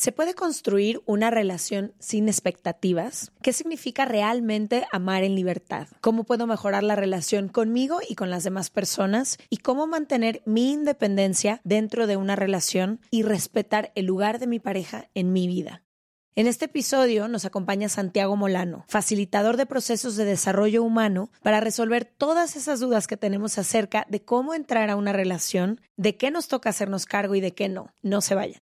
¿Se puede construir una relación sin expectativas? ¿Qué significa realmente amar en libertad? ¿Cómo puedo mejorar la relación conmigo y con las demás personas? ¿Y cómo mantener mi independencia dentro de una relación y respetar el lugar de mi pareja en mi vida? En este episodio nos acompaña Santiago Molano, facilitador de procesos de desarrollo humano, para resolver todas esas dudas que tenemos acerca de cómo entrar a una relación, de qué nos toca hacernos cargo y de qué no. No se vayan.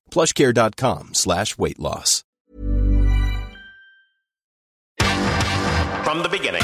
Plushcare.com slash weight loss. From the beginning.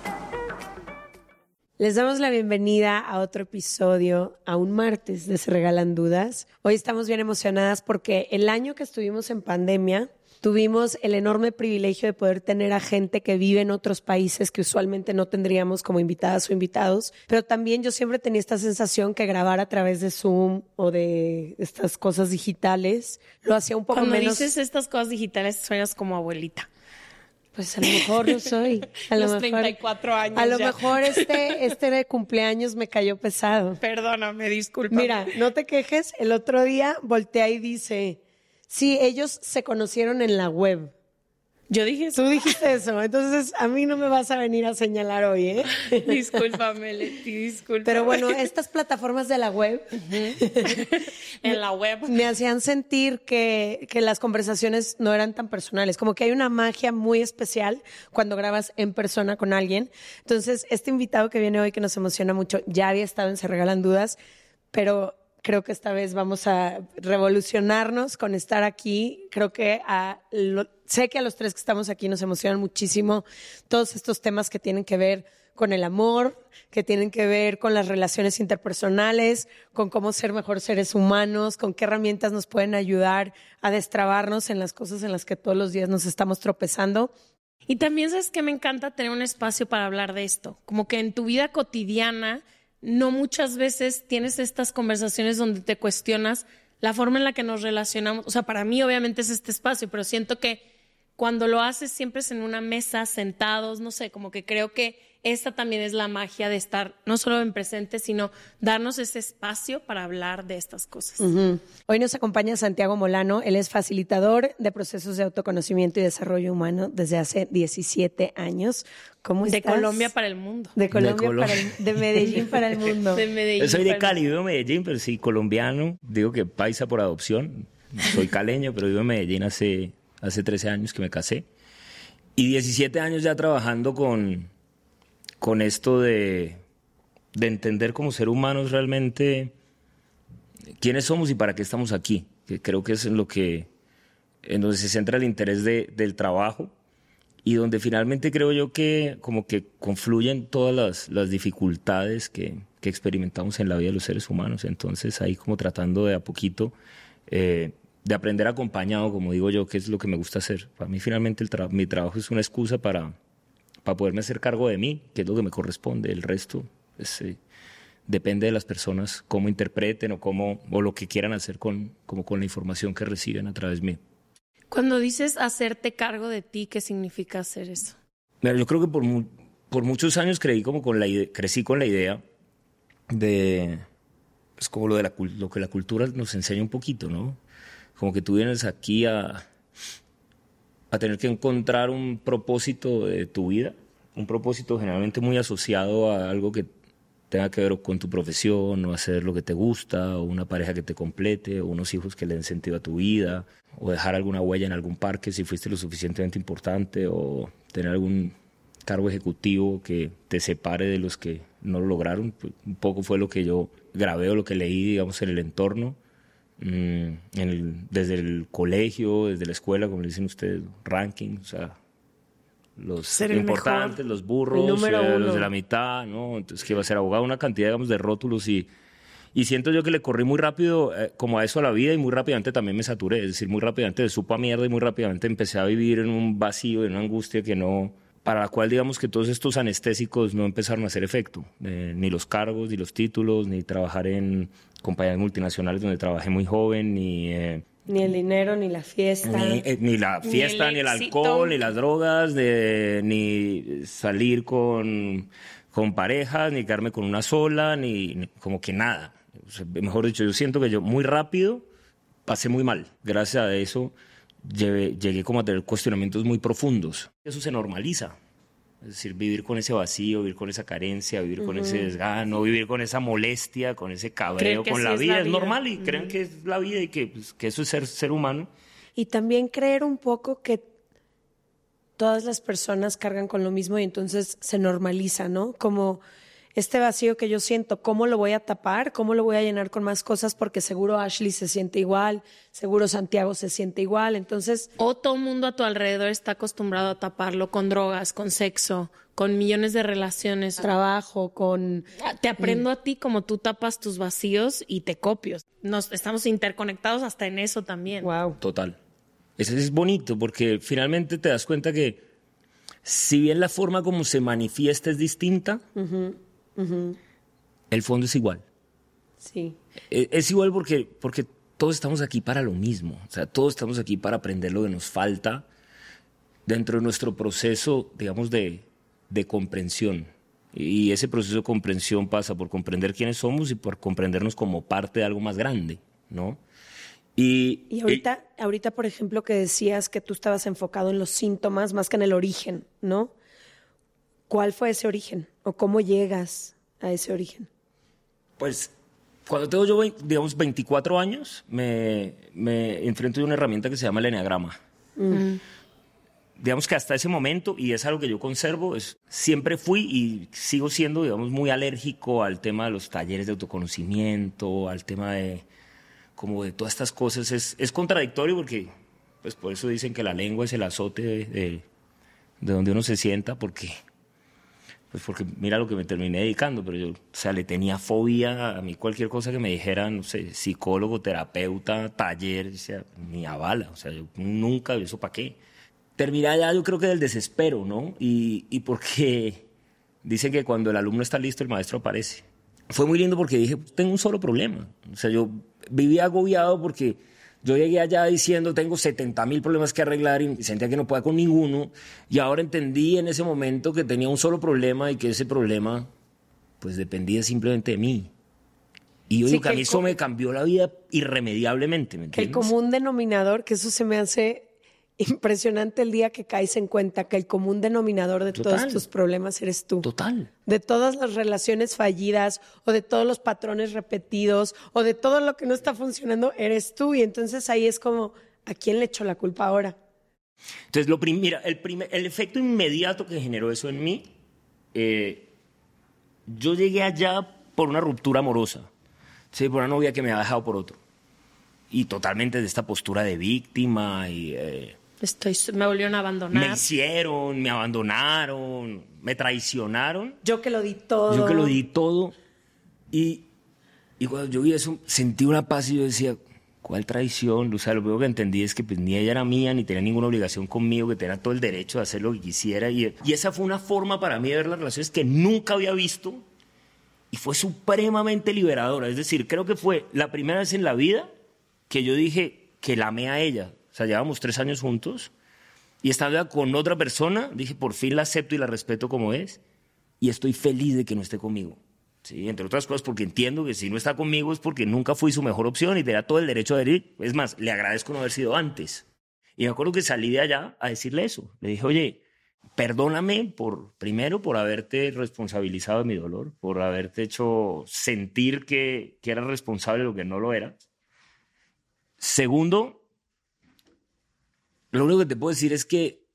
Les damos la bienvenida a otro episodio, a un martes de Se Regalan Dudas. Hoy estamos bien emocionadas porque el año que estuvimos en pandemia, tuvimos el enorme privilegio de poder tener a gente que vive en otros países que usualmente no tendríamos como invitadas o invitados, pero también yo siempre tenía esta sensación que grabar a través de Zoom o de estas cosas digitales lo hacía un poco Cuando menos... dices estas cosas digitales suenas como abuelita. Pues a lo mejor lo soy. A lo Los mejor, 34 años A lo ya. mejor este, este de cumpleaños me cayó pesado. Perdóname, disculpa. Mira, no te quejes. El otro día voltea y dice, sí, ellos se conocieron en la web. Yo dije eso. Tú dijiste eso. Entonces, a mí no me vas a venir a señalar hoy, ¿eh? Discúlpame, Leti, discúlpame. Pero bueno, estas plataformas de la web en la web. me hacían sentir que, que las conversaciones no eran tan personales, como que hay una magia muy especial cuando grabas en persona con alguien. Entonces, este invitado que viene hoy, que nos emociona mucho, ya había estado en Se Regalan Dudas, pero creo que esta vez vamos a revolucionarnos con estar aquí. Creo que a sé que a los tres que estamos aquí nos emocionan muchísimo todos estos temas que tienen que ver con el amor, que tienen que ver con las relaciones interpersonales, con cómo ser mejor seres humanos, con qué herramientas nos pueden ayudar a destrabarnos en las cosas en las que todos los días nos estamos tropezando. Y también sabes que me encanta tener un espacio para hablar de esto. Como que en tu vida cotidiana no muchas veces tienes estas conversaciones donde te cuestionas la forma en la que nos relacionamos. O sea, para mí obviamente es este espacio, pero siento que cuando lo haces siempre es en una mesa, sentados, no sé, como que creo que esta también es la magia de estar no solo en presente, sino darnos ese espacio para hablar de estas cosas. Hoy nos acompaña Santiago Molano. Él es facilitador de procesos de autoconocimiento y desarrollo humano desde hace 17 años. ¿Cómo De estás? Colombia para el mundo. De Colombia, Colombia. para el- de Medellín para el mundo. De Medellín. Yo soy de Cali, vivo en Medellín, pero sí colombiano. Digo que paisa por adopción. Soy caleño, pero vivo en Medellín hace, hace 13 años que me casé. Y 17 años ya trabajando con, con esto de, de entender como ser humanos realmente quiénes somos y para qué estamos aquí. Que creo que es en lo que en donde se centra el interés de- del trabajo y donde finalmente creo yo que como que confluyen todas las, las dificultades que, que experimentamos en la vida de los seres humanos. Entonces ahí como tratando de a poquito eh, de aprender acompañado, como digo yo, que es lo que me gusta hacer. Para mí finalmente el mi trabajo es una excusa para, para poderme hacer cargo de mí, que es lo que me corresponde. El resto pues, eh, depende de las personas, cómo interpreten o, cómo, o lo que quieran hacer con, como con la información que reciben a través mío. Cuando dices hacerte cargo de ti, ¿qué significa hacer eso? Mira, yo creo que por, por muchos años creí como con la crecí con la idea de, pues como lo, de la, lo que la cultura nos enseña un poquito, ¿no? Como que tú vienes aquí a, a tener que encontrar un propósito de tu vida, un propósito generalmente muy asociado a algo que tenga que ver con tu profesión, o hacer lo que te gusta, o una pareja que te complete, o unos hijos que le den sentido a tu vida, o dejar alguna huella en algún parque si fuiste lo suficientemente importante, o tener algún cargo ejecutivo que te separe de los que no lo lograron. Pues, un poco fue lo que yo grabé o lo que leí, digamos, en el entorno. Mm, desde el colegio, desde la escuela, como le dicen ustedes, ranking, o sea, los importantes, los burros, eh, los de la mitad, ¿no? Entonces, que iba a ser abogado, una cantidad, digamos, de rótulos y, y siento yo que le corrí muy rápido eh, como a eso a la vida y muy rápidamente también me saturé, es decir, muy rápidamente de supo a mierda y muy rápidamente empecé a vivir en un vacío, en una angustia que no, para la cual digamos que todos estos anestésicos no empezaron a hacer efecto, eh, ni los cargos, ni los títulos, ni trabajar en compañías multinacionales donde trabajé muy joven, ni... Eh, ni el dinero, ni la fiesta. Ni, eh, la fiesta, ni el, alcohol, ni las drogas, ni salir con, con parejas, ni quedarme con una sola, ni, como que nada. mejor dicho, yo siento que yo muy rápido pasé muy mal. Gracias a eso llegué, llegué como a tener cuestionamientos muy profundos. Eso se normaliza. Es decir, vivir con ese vacío, vivir con esa carencia, vivir con ese desgano, vivir con esa molestia, con ese cabreo, con la vida. Es, normal y creen que es la vida y que, pues, que eso es ser, ser humano. Y también creer un poco que todas las personas cargan con lo mismo y entonces se normaliza, ¿no? Como este vacío que yo siento, ¿cómo lo voy a tapar? ¿Cómo lo voy a llenar con más cosas? Porque seguro Ashley se siente igual, seguro Santiago se siente igual, entonces... O todo el mundo a tu alrededor está acostumbrado a taparlo con drogas, con sexo, con millones de relaciones. Trabajo, con... Te aprendo a ti como tú tapas tus vacíos y te copio. Nos, estamos interconectados hasta en eso también. Wow. Total. Eso es bonito porque finalmente te das cuenta que si bien la forma como se manifiesta es distinta, el fondo es igual. Sí. E, es, igual porque, porque todos estamos aquí para lo mismo. O sea, todos estamos aquí para aprender lo que nos falta dentro de nuestro proceso, digamos, de, de comprensión. Y ese proceso de comprensión pasa por comprender quiénes somos y por comprendernos como parte de algo más grande, ¿no? Y, y ahorita, ahorita, por ejemplo, que decías que tú estabas enfocado en los síntomas más que en el origen, ¿no? ¿Cuál fue ese origen? ¿O cómo llegas a ese origen? Pues cuando tengo yo, digamos, 24 años, me, me enfrento a una herramienta que se llama el Enneagrama. Mm. Digamos que hasta ese momento, y es algo que yo conservo, es, siempre fui y sigo siendo, digamos, muy alérgico al tema de los talleres de autoconocimiento, al tema de, como de todas estas cosas. Es, es contradictorio porque, pues por eso dicen que la lengua es el azote de, de, de donde uno se sienta, porque pues porque mira lo que me terminé dedicando, pero yo, o sea, le tenía fobia a mí cualquier cosa que me dijeran, no sé, psicólogo, terapeuta, taller, o sea, ni a bala, o sea, yo nunca, ¿eso para qué? Terminé allá yo creo que del desespero, ¿no? Y, y porque dicen que cuando el alumno está listo, el maestro aparece. Fue muy lindo porque dije, tengo un solo problema, o sea, yo vivía agobiado porque yo llegué allá diciendo, tengo 70 mil problemas que arreglar y sentía que no podía con ninguno. Y ahora entendí en ese momento que tenía un solo problema y que ese problema, pues dependía simplemente de mí. Y yo digo que, a mí eso me cambió la vida irremediablemente. ¿me el común denominador, que eso se me hace impresionante el día que caes en cuenta que el común denominador de todos tus problemas eres tú. Total. De todas las relaciones fallidas o de todos los patrones repetidos o de todo lo que no está funcionando, eres tú. Y entonces ahí es como, ¿a quién le echo la culpa ahora? Entonces, lo mira, el, el efecto inmediato que generó eso en mí, eh, yo llegué allá por una ruptura amorosa, ¿sí? por una novia que me había dejado por otro. Y totalmente de esta postura de víctima y... Eh, Estoy, me volvieron a abandonar. Me hicieron, me abandonaron, me traicionaron. Yo que lo di todo. Yo que lo di todo. Y, y cuando yo vi eso, sentí una paz y yo decía, ¿cuál traición? O sea, lo único que entendí es que pues, ni ella era mía, ni tenía ninguna obligación conmigo, que tenía todo el derecho de hacer lo que quisiera. Y, y esa fue una forma para mí de ver las relaciones que nunca había visto. Y fue supremamente liberadora. Es decir, creo que fue la primera vez en la vida que yo dije que la amé a ella. O sea, llevamos tres años juntos Y estando con otra persona, dije, por fin la acepto y la respeto como es. Y estoy feliz de que no esté conmigo. ¿sí? Entre otras cosas, porque entiendo que si no está conmigo es porque nunca fui su mejor opción y tenía todo el derecho de ir. Es más, le agradezco no haber sido antes. Y me acuerdo que salí de allá a decirle eso. Le dije, oye, perdóname por, primero, por haberte responsabilizado de mi dolor, por haberte hecho sentir que, que era responsable de lo que no lo era. Segundo, lo único que te puedo decir es que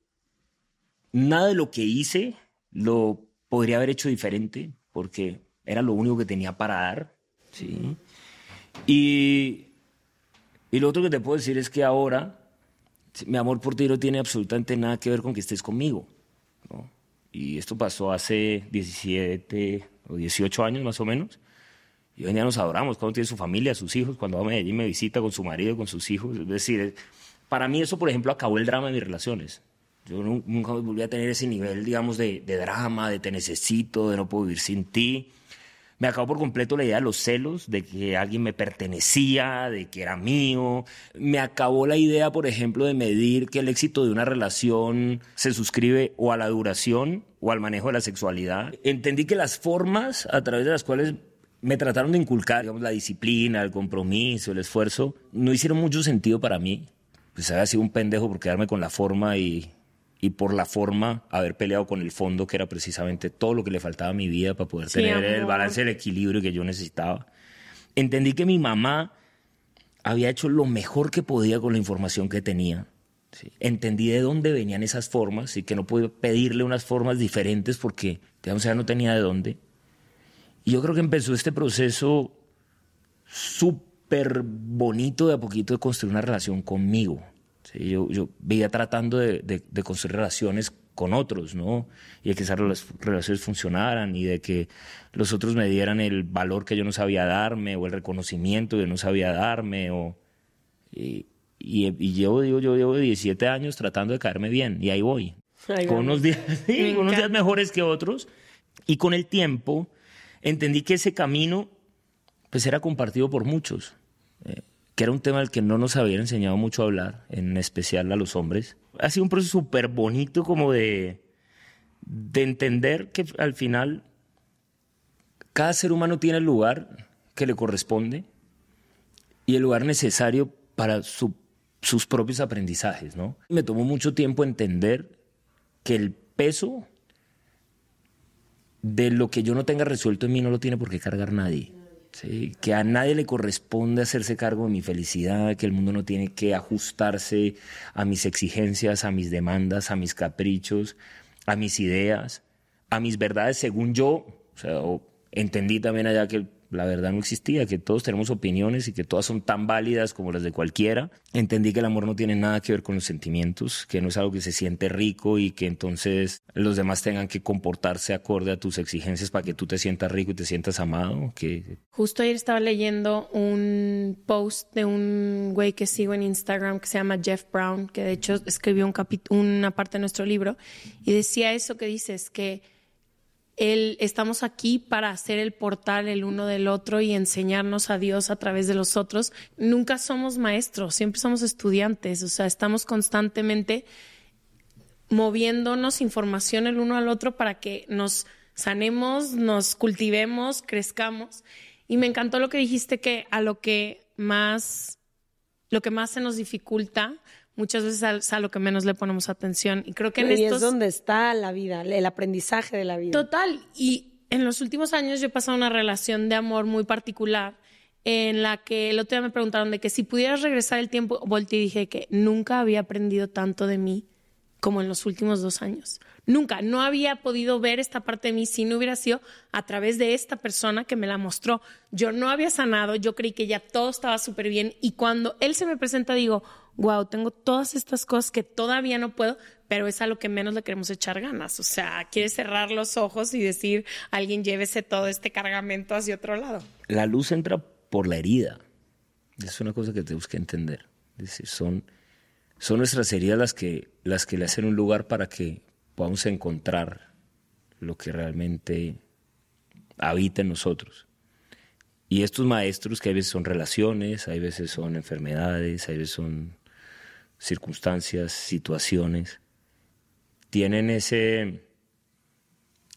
nada de lo que hice lo podría haber hecho diferente, porque era lo único que tenía para dar. ¿sí? Y, y lo otro que te puedo decir es que ahora mi amor por ti no tiene absolutamente nada que ver con que estés conmigo. ¿no? Y esto pasó hace 17 o 18 años más o menos. Y hoy en día nos adoramos, cuando tiene su familia, sus hijos, cuando va a Medellín me visita con su marido, con sus hijos. Es decir, para mí eso, por ejemplo, acabó el drama de mis relaciones. Yo nunca volví a tener ese nivel, digamos, de, drama, de te necesito, de no puedo vivir sin ti me acabó por completo la idea de los celos, de que alguien me pertenecía, de que era mío. Me acabó la idea, por ejemplo, de medir que el éxito de una relación se suscribe o a la duración o al manejo de la sexualidad. Entendí que las formas a través de las cuales me trataron de inculcar, digamos, la disciplina, el compromiso, el esfuerzo, no hicieron mucho sentido para mí. Pues había sido un pendejo por quedarme con la forma y y por la forma haber peleado con el fondo, que era precisamente todo lo que le faltaba a mi vida para poder tener el balance, el equilibrio que yo necesitaba. Entendí que mi mamá había hecho lo mejor que podía con la información que tenía. Entendí de dónde venían esas formas y que no pude pedirle unas formas diferentes porque, digamos, ya no tenía de dónde. Y yo creo que empezó este proceso súper bonito de a poquito de construir una relación conmigo yo, yo veía tratando de, de, construir relaciones con otros, ¿no? Y de que esas relaciones funcionaran y de que los otros me dieran el valor que yo no sabía darme o el reconocimiento que yo no sabía darme. O, y, y, llevo, digo, yo llevo 17 años tratando de caerme bien y ahí voy. con unos días, unos días mejores que otros. Y con el tiempo entendí que ese camino pues era compartido por muchos. Eh, que era un tema del que no nos habían enseñado mucho a hablar, en especial a los hombres. Ha sido un proceso súper bonito como de, de entender que al final cada ser humano tiene el lugar que le corresponde y el lugar necesario para sus propios aprendizajes, ¿no? Me tomó mucho tiempo entender que el peso de lo que yo no tenga resuelto en mí no lo tiene por qué cargar nadie que a nadie le corresponde hacerse cargo de mi felicidad, que el mundo no tiene que ajustarse a mis exigencias, a mis demandas, a mis caprichos, a mis ideas, a mis verdades según yo. O sea, entendí también allá que la verdad no existía, que todos tenemos opiniones y que todas son tan válidas como las de cualquiera. Entendí que el amor no tiene nada que ver con los sentimientos, que no es algo que se siente rico y que entonces los demás tengan que comportarse acorde a tus exigencias para que tú te sientas rico y te sientas amado. Que... Justo ayer estaba leyendo un post de un güey que sigo en Instagram que se llama Jeff Brown, que de hecho escribió un una parte de nuestro libro y decía eso que dices, que el, estamos aquí para hacer el portal el uno del otro y enseñarnos a Dios a través de los otros. Nunca somos maestros, siempre somos estudiantes, o sea, estamos constantemente moviéndonos información el uno al otro para que nos sanemos, nos cultivemos, crezcamos. Y me encantó lo que dijiste que a lo que más, lo que más se nos dificulta muchas veces es a lo que menos le ponemos atención. Y creo que en y es donde está la vida, el aprendizaje de la vida. Total. Y en los últimos años yo he pasado una relación de amor muy particular en la que el otro día me preguntaron de que si pudieras regresar el tiempo, volteé y dije que nunca había aprendido tanto de mí como en los últimos dos años. Nunca, no había podido ver esta parte de mí si no hubiera sido a través de esta persona que me la mostró. Yo no había sanado, yo creí que ya todo estaba súper bien y cuando él se me presenta digo, wow, tengo todas estas cosas que todavía no puedo, pero es a lo que menos le queremos echar ganas. O sea, quiere cerrar los ojos y decir, alguien llévese todo este cargamento hacia otro lado. La luz entra por la herida. Es una cosa que tenemos que entender. Es decir, son, son nuestras heridas las que, las que le hacen un lugar para que podamos encontrar lo que realmente habita en nosotros. Y estos maestros que hay veces son relaciones, hay veces son enfermedades, hay veces son circunstancias, situaciones, tienen ese,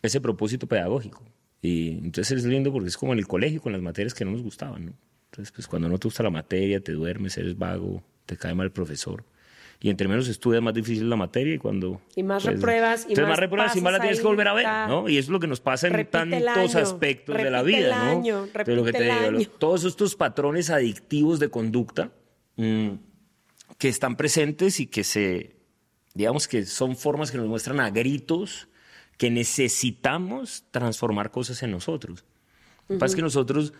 ese propósito pedagógico. Y entonces es lindo porque es como en el colegio con las materias que no nos gustaban. Entonces, pues cuando no te gusta la materia, te duermes, eres vago, te cae mal el profesor. Y entre menos estudias, más difícil la materia y cuando... Y más pues, repruebas y entonces más repruebas y más la tienes que volver a ver, ¿no? Y es lo que nos pasa en tantos año, aspectos de la repite el vida, ¿no? año, Entonces, lo que te el digo, año. todos estos patrones adictivos de conducta mm, que están presentes y que se, digamos que son formas que nos muestran a gritos que necesitamos transformar cosas en nosotros. Lo que pasa es que nosotros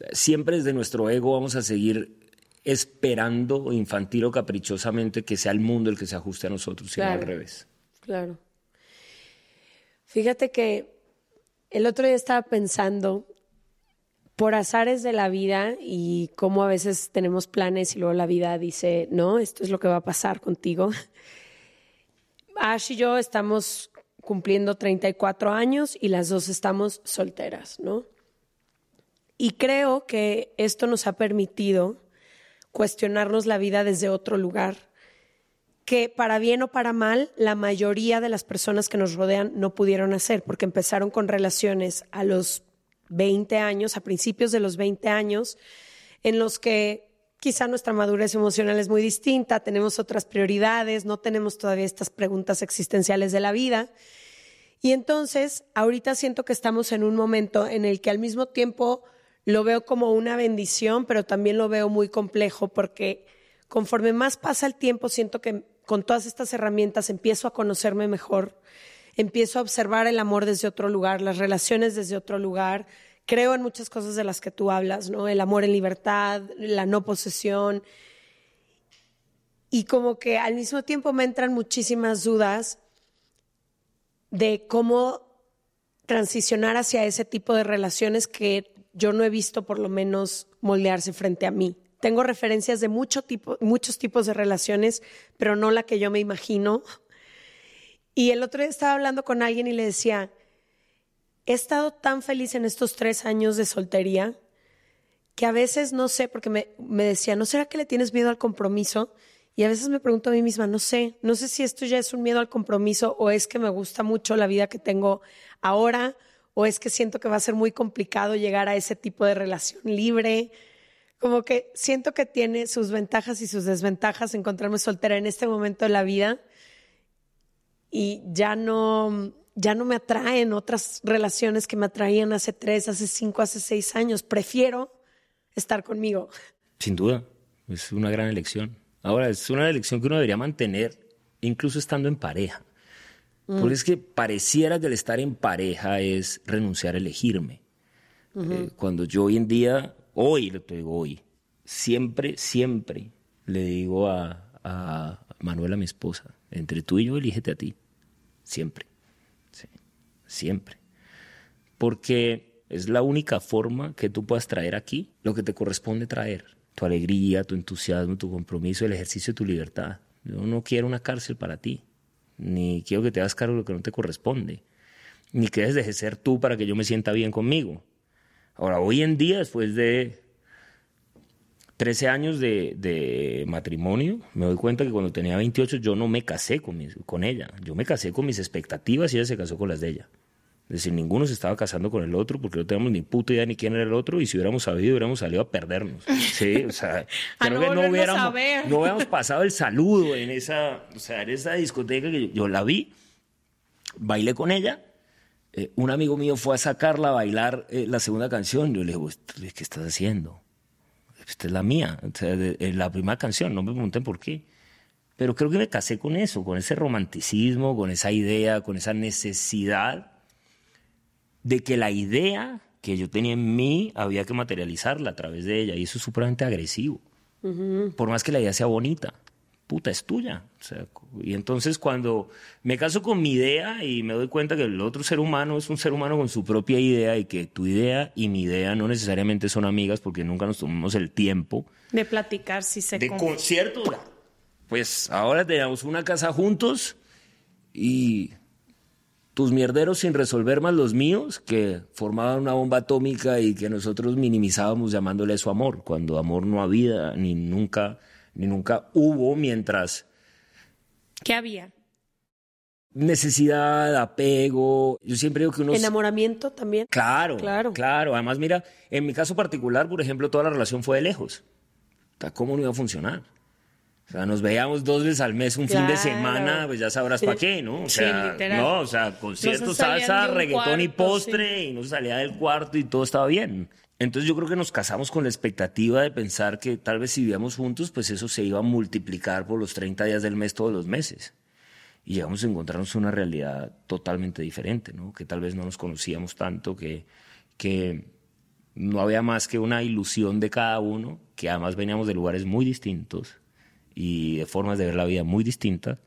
eh, siempre desde nuestro ego vamos a seguir esperando infantil o caprichosamente que sea el mundo el que se ajuste a nosotros, sino Claro. al revés. Claro. Fíjate que el otro día estaba pensando por azares de la vida y cómo a veces tenemos planes y luego la vida dice, no, esto es lo que va a pasar contigo. Ash y yo estamos cumpliendo 34 años y las dos estamos solteras, ¿no? Y creo que esto nos ha permitido cuestionarnos la vida desde otro lugar que para bien o para mal, la mayoría de las personas que nos rodean no pudieron hacer, porque empezaron con relaciones a los 20 años, a principios de los 20 años, en los que quizá nuestra madurez emocional es muy distinta, tenemos otras prioridades, no tenemos todavía estas preguntas existenciales de la vida. Y entonces, ahorita siento que estamos en un momento en el que al mismo tiempo lo veo como una bendición, pero también lo veo muy complejo porque conforme más pasa el tiempo, siento que con todas estas herramientas empiezo a conocerme mejor, empiezo a observar el amor desde otro lugar, las relaciones desde otro lugar. Creo en muchas cosas de las que tú hablas, ¿no? El amor en libertad, la no posesión. Y como que al mismo tiempo me entran muchísimas dudas de cómo transicionar hacia ese tipo de relaciones que yo no he visto por lo menos moldearse frente a mí. Tengo referencias de mucho tipo, muchos tipos de relaciones, pero no la que yo me imagino. Y el otro día estaba hablando con alguien y le decía, he estado tan feliz en estos tres años de soltería que a veces no sé, porque me, me decía, ¿no será que le tienes miedo al compromiso? Y a veces me pregunto a mí misma, no sé, no sé si esto ya es un miedo al compromiso o es que me gusta mucho la vida que tengo ahora o es que siento que va a ser muy complicado llegar a ese tipo de relación libre. Como que siento que tiene sus ventajas y sus desventajas encontrarme soltera en este momento de la vida y ya no, ya no me atraen otras relaciones que me atraían hace tres, hace cinco, hace seis años. Prefiero estar conmigo. Sin duda, es una gran elección. Ahora, es una elección que uno debería mantener incluso estando en pareja. Porque es que pareciera que el estar en pareja es renunciar a elegirme. Eh, cuando yo hoy en día, hoy, lo digo hoy, siempre, siempre le digo a, a Manuela, mi esposa, entre tú y yo, elígete a ti. Siempre. Sí, siempre. Porque es la única forma que tú puedas traer aquí lo que te corresponde traer. Tu alegría, tu entusiasmo, tu compromiso, el ejercicio de tu libertad. Yo no quiero una cárcel para ti, ni quiero que te hagas cargo de lo que no te corresponde, ni que dejes de ser tú para que yo me sienta bien conmigo. Ahora, hoy en día, después de 13 años de, de matrimonio, me doy cuenta que cuando tenía 28 yo no me casé con, mis- con ella. Yo me casé con mis expectativas y ella se casó con las de ella. Es decir, ninguno se estaba casando con el otro porque no teníamos ni puta idea ni quién era el otro y si hubiéramos sabido hubiéramos salido a perdernos. Sí, o sea, creo no que no hubiéramos, no hubiéramos pasado el saludo en esa, o sea, en esa discoteca que yo, yo la vi, bailé con ella. eh, un amigo mío fue a sacarla a bailar eh, la segunda canción. Yo le digo, ¿qué estás haciendo? Esta es la mía, o sea, de- eh, la primera canción, no me pregunten por qué. Pero creo que me casé con eso, con ese romanticismo, con esa idea, con esa necesidad de que la idea que yo tenía en mí había que materializarla a través de ella. Y eso es supremamente agresivo. Por más que la idea sea bonita, puta, es tuya. O sea, y entonces cuando me caso con mi idea y me doy cuenta que el otro ser humano es un ser humano con su propia idea y que tu idea y mi idea no necesariamente son amigas porque nunca nos tomamos el tiempo De platicar si se de con- conciertos. Pues ahora tenemos una casa juntos y tus mierderos sin resolver más los míos, que formaban una bomba atómica y que nosotros minimizábamos llamándole eso amor, cuando amor no había ni nunca, ni nunca hubo mientras ¿Qué había? necesidad, apego. Yo siempre digo que uno... Enamoramiento también. Claro, Claro. claro. Además, mira, en mi caso particular, por ejemplo, toda la relación fue de lejos. ¿cómo no iba a funcionar? O sea, nos veíamos dos veces al mes, un fin de semana, pues ya sabrás Sí. para qué, ¿no? O Sí, sea, literal. no, o sea, conciertos, salsa, reggaetón y cuarto, postre, y no se salía del cuarto y todo estaba bien. Entonces yo creo que nos casamos con la expectativa de pensar que tal vez si vivíamos juntos, pues eso se iba a multiplicar por los 30 días del mes todos los meses. Y llegamos a encontrarnos una realidad totalmente diferente, ¿no? Que tal vez no nos conocíamos tanto, que, que no había más que una ilusión de cada uno, que además veníamos de lugares muy distintos y de formas de ver la vida muy distintas,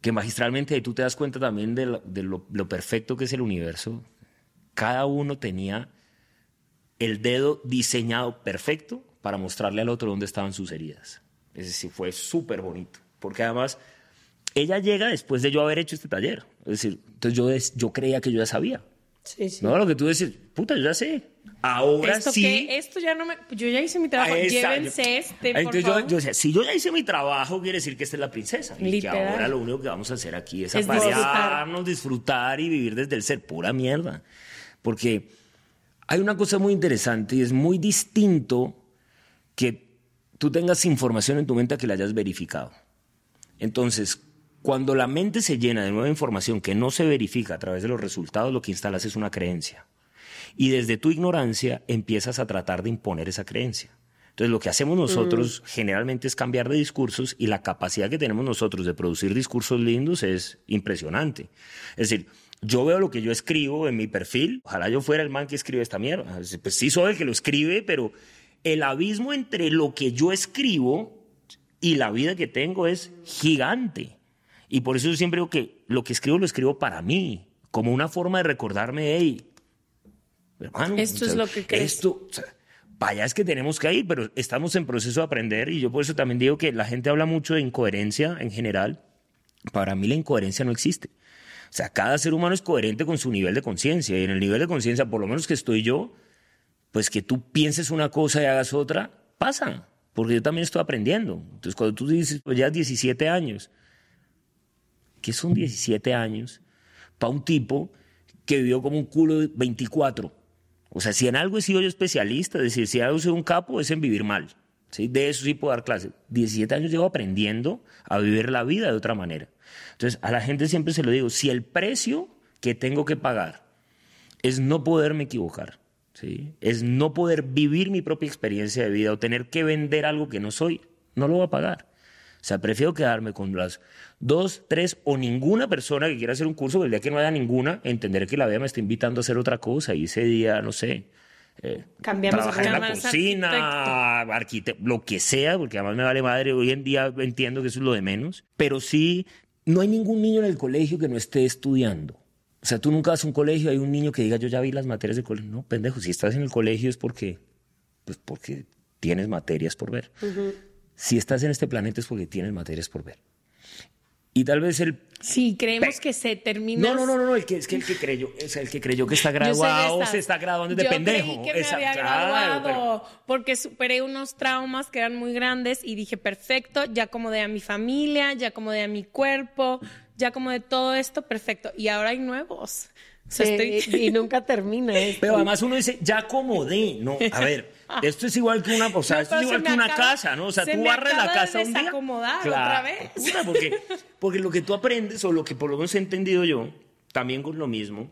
que magistralmente ahí tú te das cuenta también de, lo, perfecto que es el universo. Cada uno tenía el dedo diseñado perfecto para mostrarle al otro dónde estaban sus heridas. Es decir, fue súper bonito, porque además ella llega después de yo haber hecho este taller. Es decir, entonces yo, yo creía que yo ya sabía. Sí, sí. No, lo que tú decís, puta, yo ya sé. Ahora esto sí. esto ya no me yo ya hice mi trabajo Ah, exacto. llévense este por Entonces yo, favor. yo decía, si yo ya hice mi trabajo, quiere decir que esta es la princesa. Y que ahora lo único que vamos a hacer aquí es, Es aparearnos, disfrutar y vivir desde el ser. Pura mierda. Porque hay una cosa muy interesante y es muy distinto que tú tengas información en tu mente a que la hayas verificado. Entonces, cuando la mente se llena de nueva información que no se verifica a través de los resultados, lo que instalas es una creencia. Y desde tu ignorancia empiezas a tratar de imponer esa creencia. Entonces, lo que hacemos nosotros generalmente es cambiar de discursos y la capacidad que tenemos nosotros de producir discursos lindos es impresionante. Es decir, yo veo lo que yo escribo en mi perfil, ojalá yo fuera el man que escribe esta mierda. Pues sí soy el que lo escribe, pero el abismo entre lo que yo escribo y la vida que tengo es gigante. Y por eso yo siempre digo que lo que escribo lo escribo para mí, como una forma de recordarme, hey, hermano, Esto es lo que crees. Esto, o sea, para allá es que tenemos que ir, pero estamos en proceso de aprender y yo por eso también digo que la gente habla mucho de incoherencia en general. Para mí la incoherencia no existe. O sea, cada ser humano es coherente con su nivel de conciencia y en el nivel de conciencia, por lo menos que estoy yo, pues que tú pienses una cosa y hagas otra, pasa, porque yo también estoy aprendiendo. Entonces, cuando tú dices, pues ya 17 años, ¿qué son 17 años para un tipo que vivió como un culo de 24? O sea, si en algo he sido yo especialista, es decir, si en algo soy un capo, es en vivir mal. ¿sí? De eso sí puedo dar clases. 17 años llevo aprendiendo a vivir la vida de otra manera. Entonces, a la gente siempre se lo digo, si el precio que tengo que pagar es no poderme equivocar, ¿sí? es no poder vivir mi propia experiencia de vida o tener que vender algo que no soy, no lo voy a pagar. O sea, prefiero quedarme con las dos, tres o ninguna persona que quiera hacer un curso, el día que no haya ninguna, entender que la vida me está invitando a hacer otra cosa y ese día, no sé, eh, Cambiamos trabajar en la cocina, arquitecto, lo que sea, porque además me vale madre, hoy en día entiendo que eso es lo de menos, pero sí, no hay ningún niño en el colegio que no esté estudiando. O sea, tú nunca vas a un colegio, hay un niño que diga, yo ya vi las materias del colegio. No, pendejo, si estás en el colegio es porque, pues porque tienes materias por ver. Si estás en este planeta es porque tienes materias por ver. Y tal vez el Sí, creemos que se termina. no, no, no, no, el que, es que el que creyó, es el que creyó que está graduado se está graduando de Yo pendejo. creí que me Esa- había claro, graduado pero- porque superé unos traumas que eran muy grandes y dije, perfecto, ya acomodé a mi familia, ya acomodé a mi cuerpo, ya acomodé todo esto, perfecto. Y ahora hay nuevos. Sí, estoy- Y nunca termina esto. Pero además uno dice, ya acomodé. No, a ver, esto es igual que una, o sea, No, esto es igual se que una acaba- casa, ¿no? O sea, se tú barres la acaba de casa un día. desacomodar otra vez. porque, porque lo que tú aprendes, o lo que por lo menos he entendido yo, también con lo mismo,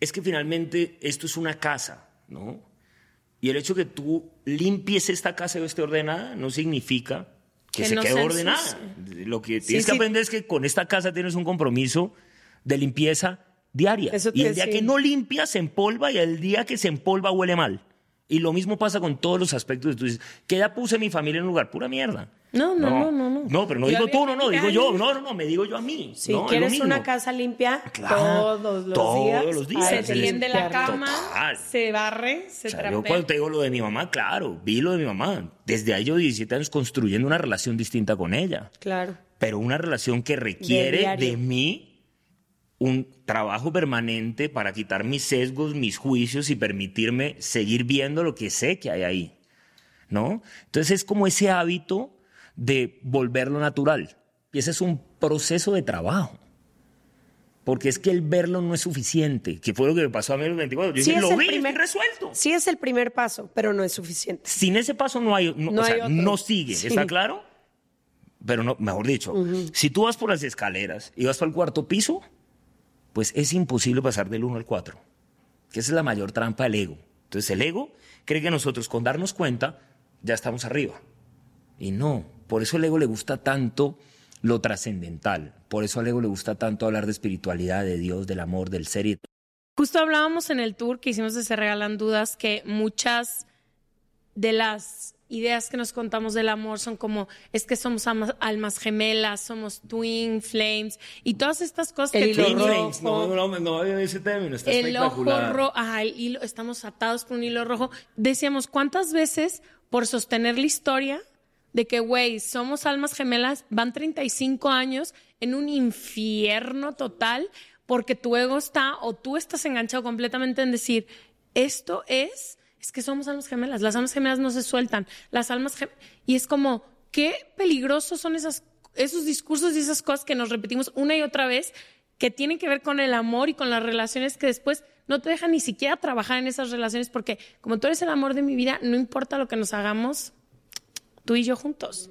es que finalmente esto es una casa, ¿no? Y el hecho que tú limpies esta casa y esté ordenada no significa que, Que se no quede ordenada. Lo que Sí, tienes que sí. aprender es que con esta casa tienes un compromiso de limpieza diaria. Y el día que no limpias se empolva y el día que se empolva huele mal. Y lo mismo pasa con todos los aspectos. Tú dices, que ya puse mi familia en un lugar, pura mierda. No, no, no, no, no. No, pero no Yo digo tú, no, no, digo yo. No, no, no, me digo yo a mí. Si no, quieres una casa limpia Claro, todos los todos días. los días. hay Se tiende la cama, Total. se barre, se O sea, yo cuando te digo lo de mi mamá, claro, vi lo de mi mamá. Desde ahí yo 17 años construyendo una relación distinta con ella. Claro. Pero una relación que requiere de mí un trabajo permanente para quitar mis sesgos, mis juicios y permitirme seguir viendo lo que sé que hay ahí. ¿No? Entonces es como ese hábito de volverlo natural. Y ese es un proceso de trabajo. Porque es que el verlo no es suficiente, que fue lo que me pasó a mí a los 24. Yo Sí dije, lo vi, primer- resuelto. Sí es el primer paso, pero no es suficiente. Sin ese paso no hay, no, No o sea, hay otro. no sigue, Sí. ¿está claro? Pero no, mejor dicho, si tú vas por las escaleras y vas para el cuarto piso, pues es imposible pasar del 1 al 4. Que esa es la mayor trampa del ego. Entonces el ego cree que nosotros con darnos cuenta ya estamos arriba. Y no, por eso al ego le gusta tanto lo trascendental. Por eso al ego le gusta tanto hablar de espiritualidad, de Dios, del amor, del ser y Justo hablábamos en el tour que hicimos de Se Regalan Dudas que muchas de las ideas que nos contamos del amor son como es que somos almas, almas gemelas, somos twin flames y todas estas cosas El que tú- rojo. No, no, no, no había ese término, está el ojo rojo, ajá, el hilo, estamos atados por un hilo rojo. Decíamos, ¿cuántas veces por sostener la historia de que, güey, somos almas gemelas, van 35 años en un infierno total porque tu ego está o tú estás enganchado completamente en decir, esto es, es que somos almas gemelas, las almas gemelas no se sueltan, las almas gem- y es como, qué peligrosos son esos discursos y esas cosas que nos repetimos una y otra vez que tienen que ver con el amor y con las relaciones que después no te dejan ni siquiera trabajar en esas relaciones porque como tú eres el amor de mi vida, no importa lo que nos hagamos tú y yo juntos.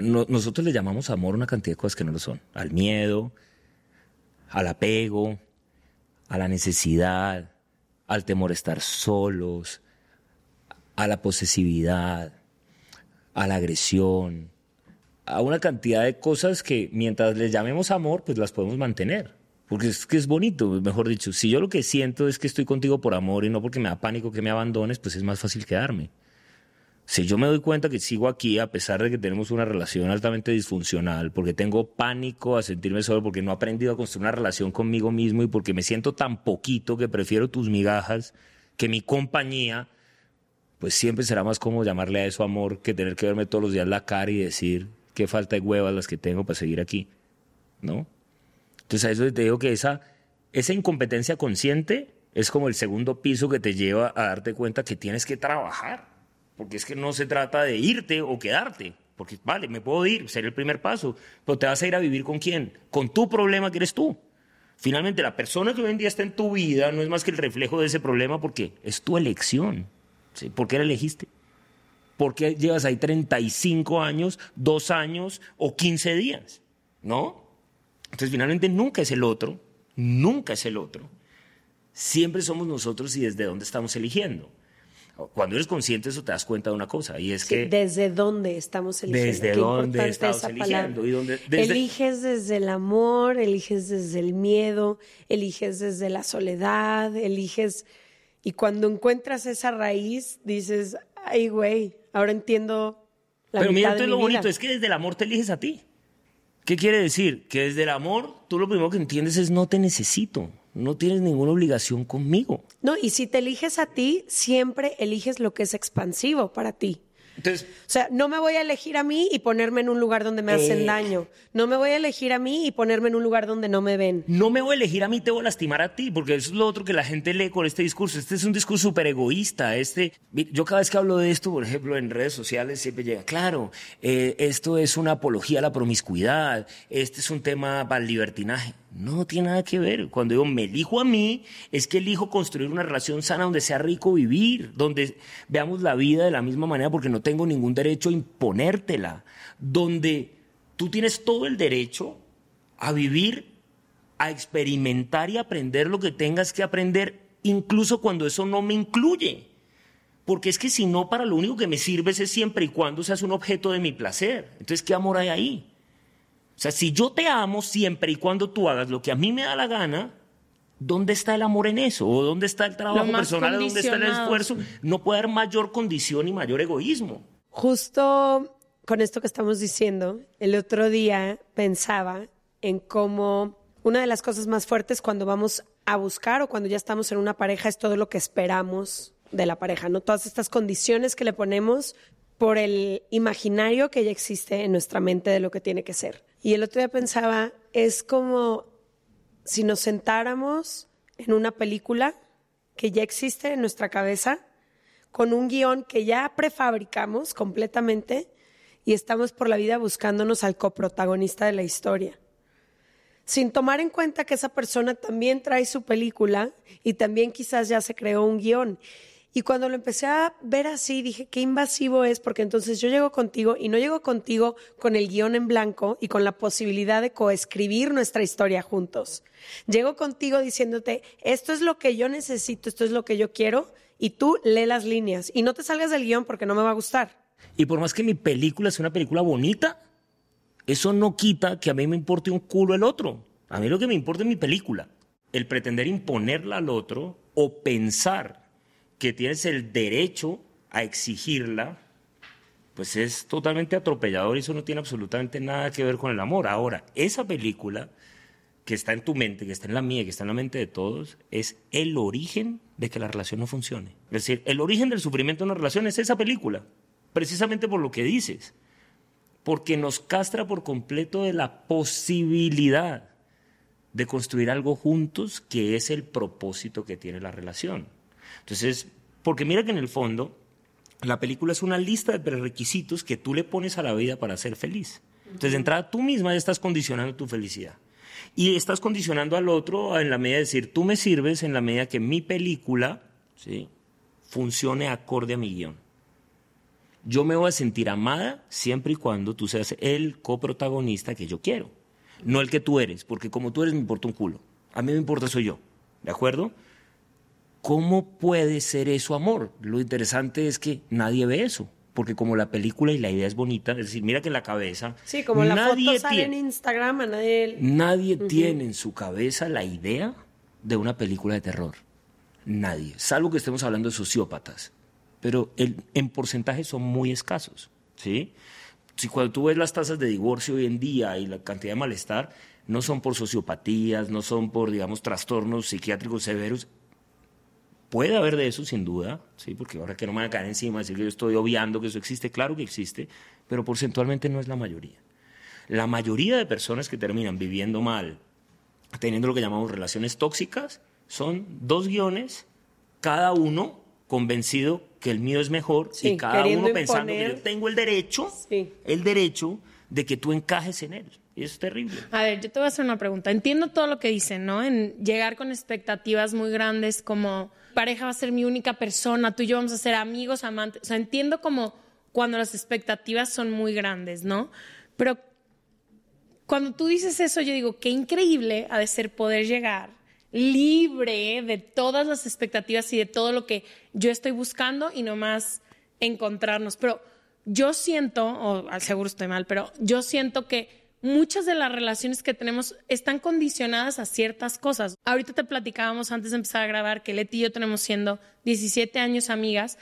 no- nosotros le llamamos amor una cantidad de cosas que no lo son. Al miedo, al apego, a la necesidad, al temor a estar solos, a la posesividad, a la agresión, a una cantidad de cosas que mientras les llamemos amor, pues las podemos mantener. Porque es que es bonito, mejor dicho. Si yo lo que siento es que estoy contigo por amor y no porque me da pánico que me abandones, pues es más fácil quedarme. Si yo me doy cuenta que sigo aquí a pesar de que tenemos una relación altamente disfuncional, porque tengo pánico a sentirme solo, porque no he aprendido a construir una relación conmigo mismo y porque me siento tan poquito que prefiero tus migajas que mi compañía, pues siempre será más cómodo llamarle a eso amor que tener que verme todos los días la cara y decir qué falta de huevas las que tengo para seguir aquí, ¿no? Entonces a eso te digo que esa, esa incompetencia consciente es como el segundo piso que te lleva a darte cuenta que tienes que trabajar porque es que no se trata de irte o quedarte, porque vale, me puedo ir, sería el primer paso, pero te vas a ir a vivir con quién, con tu problema que eres tú. Finalmente, la persona que hoy en día está en tu vida no es más que el reflejo de ese problema porque es tu elección. ¿sí? ¿Por qué la elegiste? ¿Por qué llevas ahí 35 años, 2 años o 15 días? ¿No? Entonces, finalmente, nunca es el otro, nunca es el otro. Siempre somos nosotros y desde dónde estamos eligiendo. Cuando eres consciente de eso te das cuenta de una cosa y es Sí, que desde dónde estamos eligiendo. desde Qué dónde estamos eligiendo y dónde desde- Eliges desde el amor, eliges desde el miedo, eliges desde la soledad, eliges... Y cuando encuentras esa raíz, dices, ay, güey, ahora entiendo la Pero mira, entonces lo bonito es que desde el amor te eliges a ti. ¿Qué quiere decir? Que desde el amor tú lo primero que entiendes es no te necesito, no tienes ninguna obligación conmigo. No, y si te eliges a ti, siempre eliges lo que es expansivo para ti. Entonces, O sea, no me voy a elegir a mí y ponerme en un lugar donde me hacen Eh. daño. No me voy a elegir a mí y ponerme en un lugar donde no me ven. no me voy a elegir a mí, te voy a lastimar a ti, porque eso es lo otro que la gente lee con este discurso. Este es un discurso súper egoísta. Este, yo cada vez que hablo de esto, por ejemplo, en redes sociales, siempre llega, claro, eh, esto es una apología a la promiscuidad, este es un tema para el libertinaje. No tiene nada que ver. Cuando digo me elijo a mí, es que elijo construir una relación sana donde sea rico vivir, donde veamos la vida de la misma manera porque no tengo ningún derecho a imponértela, donde tú tienes todo el derecho a vivir, a experimentar y aprender lo que tengas que aprender, incluso cuando eso no me incluye. Porque es que si no, para lo único que me sirves es siempre y cuando seas un objeto de mi placer. Entonces, ¿qué amor hay ahí? O sea, si yo te amo siempre y cuando tú hagas lo que a mí me da la gana, ¿dónde está el amor en eso? ¿O dónde está el trabajo personal? ¿Dónde está el esfuerzo? No puede haber mayor condición y mayor egoísmo. Justo con esto que estamos diciendo, el otro día pensaba en cómo una de las cosas más fuertes cuando vamos a buscar o cuando ya estamos en una pareja es todo lo que esperamos de la pareja, ¿no? Todas estas condiciones que le ponemos por el imaginario que ya existe en nuestra mente de lo que tiene que ser. Y el otro día pensaba, es como si nos sentáramos en una película que ya existe en nuestra cabeza, con un guion que ya prefabricamos completamente y estamos por la vida buscándonos al coprotagonista de la historia. Sin tomar en cuenta que esa persona también trae su película y también quizás ya se creó un guion. Y cuando lo empecé a ver así, dije, qué invasivo es, porque entonces yo llego contigo y no llego contigo con el guion en blanco y con la posibilidad de coescribir nuestra historia juntos. Llego contigo diciéndote, esto es lo que yo necesito, esto es lo que yo quiero, y tú lee las líneas. Y no te salgas del guion porque no me va a gustar. Y por más que mi película sea una película bonita, eso no quita que a mí me importe un culo el otro. A mí lo que me importa es mi película. El pretender imponerla al otro o pensar que tienes el derecho a exigirla, pues es totalmente atropellador y eso no tiene absolutamente nada que ver con el amor. Ahora, esa película que está en tu mente, que está en la mía, que está en la mente de todos, es el origen de que la relación no funcione. Es decir, el origen del sufrimiento de una relación es esa película, precisamente por lo que dices, porque nos castra por completo de la posibilidad de construir algo juntos que es el propósito que tiene la relación. Entonces, porque mira que en el fondo la película es una lista de prerequisitos que tú le pones a la vida para ser feliz. Entonces, de entrada, tú misma ya estás condicionando tu felicidad. Y estás condicionando al otro en la medida de decir, tú me sirves en la medida que mi película ¿sí? funcione acorde a mi guion. Yo me voy a sentir amada siempre y cuando tú seas el coprotagonista que yo quiero. No el que tú eres, porque como tú eres me importa un culo. A mí me importa soy yo. ¿De acuerdo? ¿Cómo puede ser eso amor? Lo interesante es que nadie ve eso. Porque como la película y la idea es bonita, es decir, mira que en la cabeza. Sí, como la nadie foto sale en tiene- Instagram, a nadie... Nadie tiene en su cabeza la idea de una película de terror. Nadie. Salvo que estemos hablando de sociópatas. Pero el- en porcentaje son muy escasos. ¿sí? Si cuando tú ves las tasas de divorcio hoy en día y la cantidad de malestar, no son por sociopatías, no son por, digamos, trastornos psiquiátricos severos. Puede haber de eso, sin duda, ¿sí? porque ahora que no me van a caer encima, decir que yo estoy obviando que eso existe, claro que existe, pero porcentualmente no es la mayoría. La mayoría de personas que terminan viviendo mal, teniendo lo que llamamos relaciones tóxicas, son dos guiones, cada uno convencido que el mío es mejor Sí, y cada uno pensando que yo tengo el derecho, Sí. el derecho de que tú encajes en él. Y es terrible. A ver, yo te voy a hacer una pregunta. Entiendo todo lo que dicen, ¿no? En llegar con expectativas muy grandes como pareja va a ser mi única persona, tú y yo vamos a ser amigos, amantes. O sea, entiendo como cuando las expectativas son muy grandes, ¿no? Pero cuando tú dices eso, yo digo, qué increíble ha de ser poder llegar libre de todas las expectativas y de todo lo que yo estoy buscando y nomás encontrarnos. Pero yo siento, o al seguro estoy mal, pero yo siento que muchas de las relaciones que tenemos están condicionadas a ciertas cosas. Ahorita te platicábamos antes de empezar a grabar que Leti y yo tenemos siendo 17 años amigas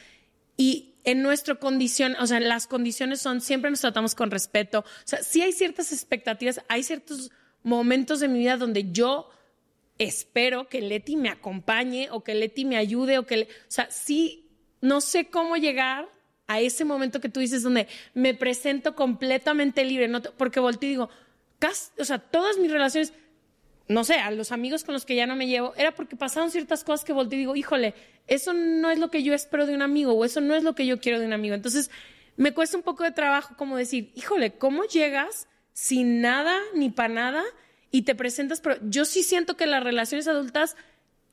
y en nuestro condición, o sea, las condiciones son siempre nos tratamos con respeto. O sea, sí hay ciertas expectativas, hay ciertos momentos de mi vida donde yo espero que Leti me acompañe o que Leti me ayude o que, le- o sea, sí, no sé cómo llegar a ese momento que tú dices donde me presento completamente libre, no porque volteo y digo, cas- o sea, todas mis relaciones, no sé, a los amigos con los que ya no me llevo, era porque pasaron ciertas cosas que volteo y digo, híjole, eso no es lo que yo espero de un amigo o eso no es lo que yo quiero de un amigo. Entonces, me cuesta un poco de trabajo como decir, híjole, ¿cómo llegas sin nada ni para nada y te presentas? Pero yo sí siento que las relaciones adultas,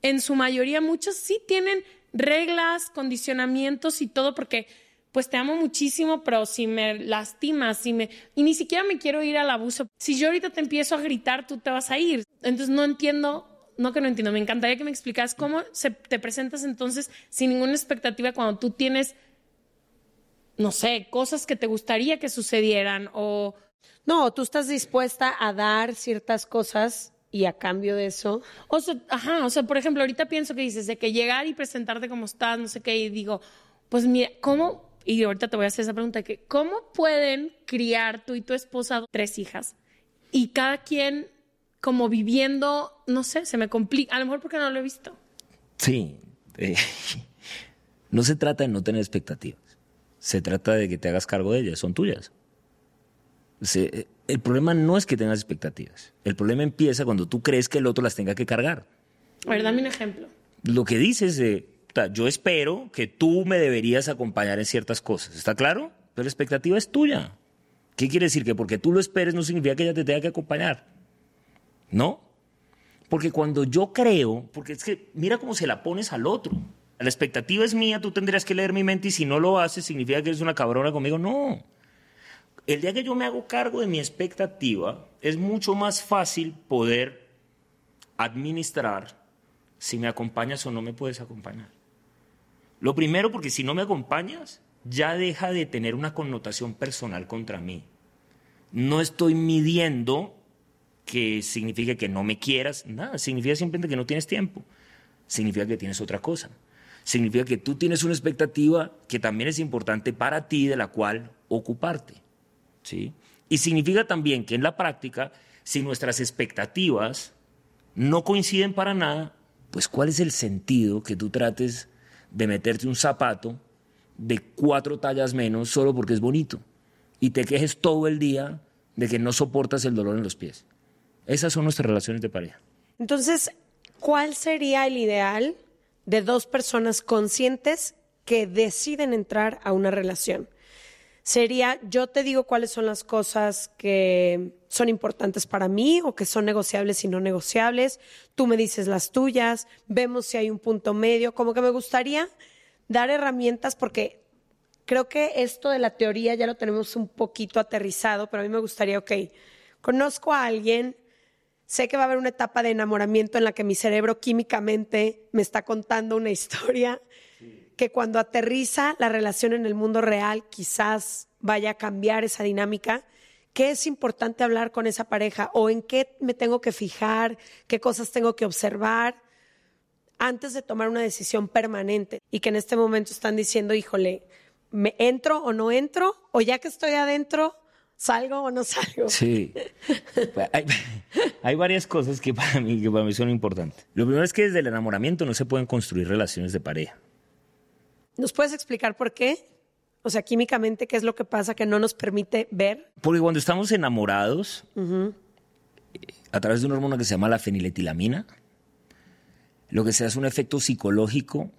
en su mayoría, muchas sí tienen reglas, condicionamientos y todo, porque pues te amo muchísimo, pero si me lastimas, si me... Y ni siquiera me quiero ir al abuso. Si yo ahorita te empiezo a gritar, tú te vas a ir. Entonces no entiendo, no que no entiendo, me encantaría que me explicas cómo se, te presentas entonces sin ninguna expectativa cuando tú tienes, no sé, cosas que te gustaría que sucedieran o... No, tú estás dispuesta a dar ciertas cosas y a cambio de eso. O sea, ajá, o sea, por ejemplo, ahorita pienso que dices de que llegar y presentarte como estás, no sé qué, y digo, pues mira, ¿cómo? Y ahorita te voy a hacer esa pregunta, que ¿cómo pueden criar tú y tu esposa tres hijas? Y cada quien como viviendo, no sé, se me complica, a lo mejor porque no lo he visto. Sí. eh, no se trata de no tener expectativas. Se trata de que te hagas cargo de ellas, son tuyas. Se- el problema no es que tengas expectativas. El problema empieza cuando tú crees que el otro las tenga que cargar. A ver, dame un ejemplo. Lo que dices de, "Ta, yo espero que tú me deberías acompañar en ciertas cosas. ¿Está claro? Pero la expectativa es tuya. ¿Qué quiere decir? Que porque tú lo esperes no significa que ella te tenga que acompañar. ¿No? Porque cuando yo creo, porque es que mira cómo se la pones al otro. La expectativa es mía, tú tendrías que leer mi mente y si no lo haces significa que eres una cabrona conmigo. No. El día que yo me hago cargo de mi expectativa, es mucho más fácil poder administrar si me acompañas o no me puedes acompañar. Lo primero, porque si no me acompañas, ya deja de tener una connotación personal contra mí. No estoy midiendo que signifique que no me quieras, nada, significa simplemente que no tienes tiempo, significa que tienes otra cosa, significa que tú tienes una expectativa que también es importante para ti, de la cual ocuparte. ¿sí? Y significa también que en la práctica, si nuestras expectativas no coinciden para nada, pues ¿cuál es el sentido que tú trates de meterte un zapato de cuatro tallas menos solo porque es bonito y te quejes todo el día de que no soportas el dolor en los pies? Esas son nuestras relaciones de pareja. Entonces, ¿cuál sería el ideal de dos personas conscientes que deciden entrar a una relación? Sería, yo te digo cuáles son las cosas que son importantes para mí o que son negociables y no negociables, tú me dices las tuyas, vemos si hay un punto medio, como que me gustaría dar herramientas porque creo que esto de la teoría ya lo tenemos un poquito aterrizado, pero a mí me gustaría, ok, conozco a alguien, sé que va a haber una etapa de enamoramiento en la que mi cerebro químicamente me está contando una historia que cuando aterriza la relación en el mundo real quizás vaya a cambiar esa dinámica. ¿Qué es importante hablar con esa pareja o en qué me tengo que fijar, qué cosas tengo que observar antes de tomar una decisión permanente? Y que en este momento están diciendo, híjole, ¿me entro o no entro? O ya que estoy adentro, ¿salgo o no salgo? Sí. hay, hay varias cosas que para, mí, que para mí son importantes. Lo primero es que desde el enamoramiento no se pueden construir relaciones de pareja. ¿Nos puedes explicar por qué? O sea, químicamente, ¿qué es lo que pasa que no nos permite ver? Porque cuando estamos enamorados, a través de una hormona que se llama la feniletilamina, lo que se hace es un efecto psicológico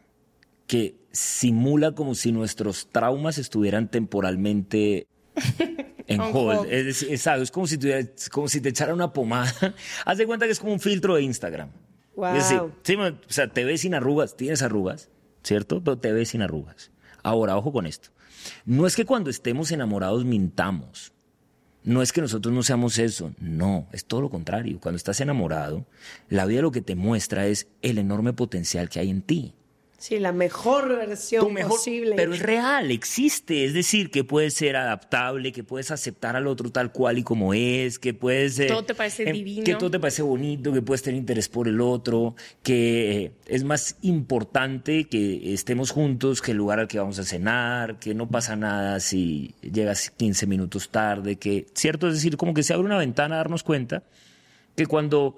que simula como si nuestros traumas estuvieran temporalmente en hold. Es, es- exacto, es como si, tuviera- como si te echara una pomada. Haz de cuenta que es como un filtro de Instagram. Wow. Es decir, sí, o sea, te ves sin arrugas, tienes arrugas, ¿cierto? Pero te ves sin arrugas. Ahora, ojo con esto. No es que cuando estemos enamorados mintamos. No es que nosotros no seamos eso. No, es todo lo contrario. Cuando estás enamorado, la vida lo que te muestra es el enorme potencial que hay en ti. Sí, la mejor versión mejor- posible. Pero es real, existe. Es decir, que puedes ser adaptable, que puedes aceptar al otro tal cual y como es, que puedes... eh, Todo te parece em, divino. Que todo te parece bonito, que puedes tener interés por el otro, que eh, es más importante que estemos juntos que el lugar al que vamos a cenar, que no pasa nada si llegas 15 minutos tarde, que... ¿Cierto? Es decir, como que se abre una ventana a darnos cuenta que cuando